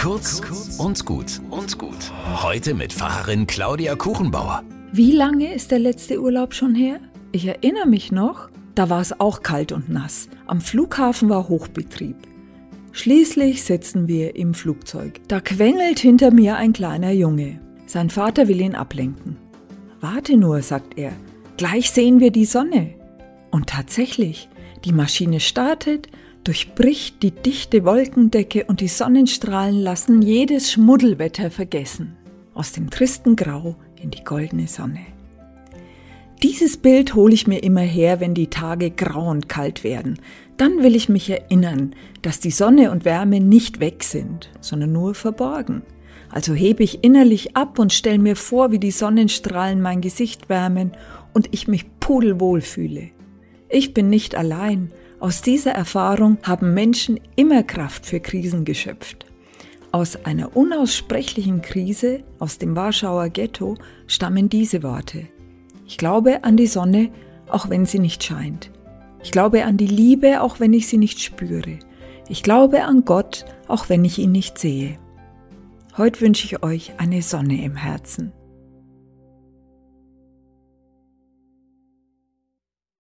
Kurz und gut und gut. Heute mit Pfarrerin Claudia Kuchenbauer. Wie lange ist der letzte Urlaub schon her? Ich erinnere mich noch, da war es auch kalt und nass. Am Flughafen war Hochbetrieb. Schließlich sitzen wir im Flugzeug. Da quengelt hinter mir ein kleiner Junge. Sein Vater will ihn ablenken. Warte nur, sagt er. Gleich sehen wir die Sonne. Und tatsächlich, die Maschine startet, durchbricht die dichte Wolkendecke und die Sonnenstrahlen lassen jedes Schmuddelwetter vergessen. Aus dem tristen Grau in die goldene Sonne. Dieses Bild hole ich mir immer her, wenn die Tage grau und kalt werden. Dann will ich mich erinnern, dass die Sonne und Wärme nicht weg sind, sondern nur verborgen. Also hebe ich innerlich ab und stelle mir vor, wie die Sonnenstrahlen mein Gesicht wärmen und ich mich pudelwohl fühle. Ich bin nicht allein. Aus dieser Erfahrung haben Menschen immer Kraft für Krisen geschöpft. Aus einer unaussprechlichen Krise aus dem Warschauer Ghetto stammen diese Worte. Ich glaube an die Sonne, auch wenn sie nicht scheint. Ich glaube an die Liebe, auch wenn ich sie nicht spüre. Ich glaube an Gott, auch wenn ich ihn nicht sehe. Heute wünsche ich euch eine Sonne im Herzen.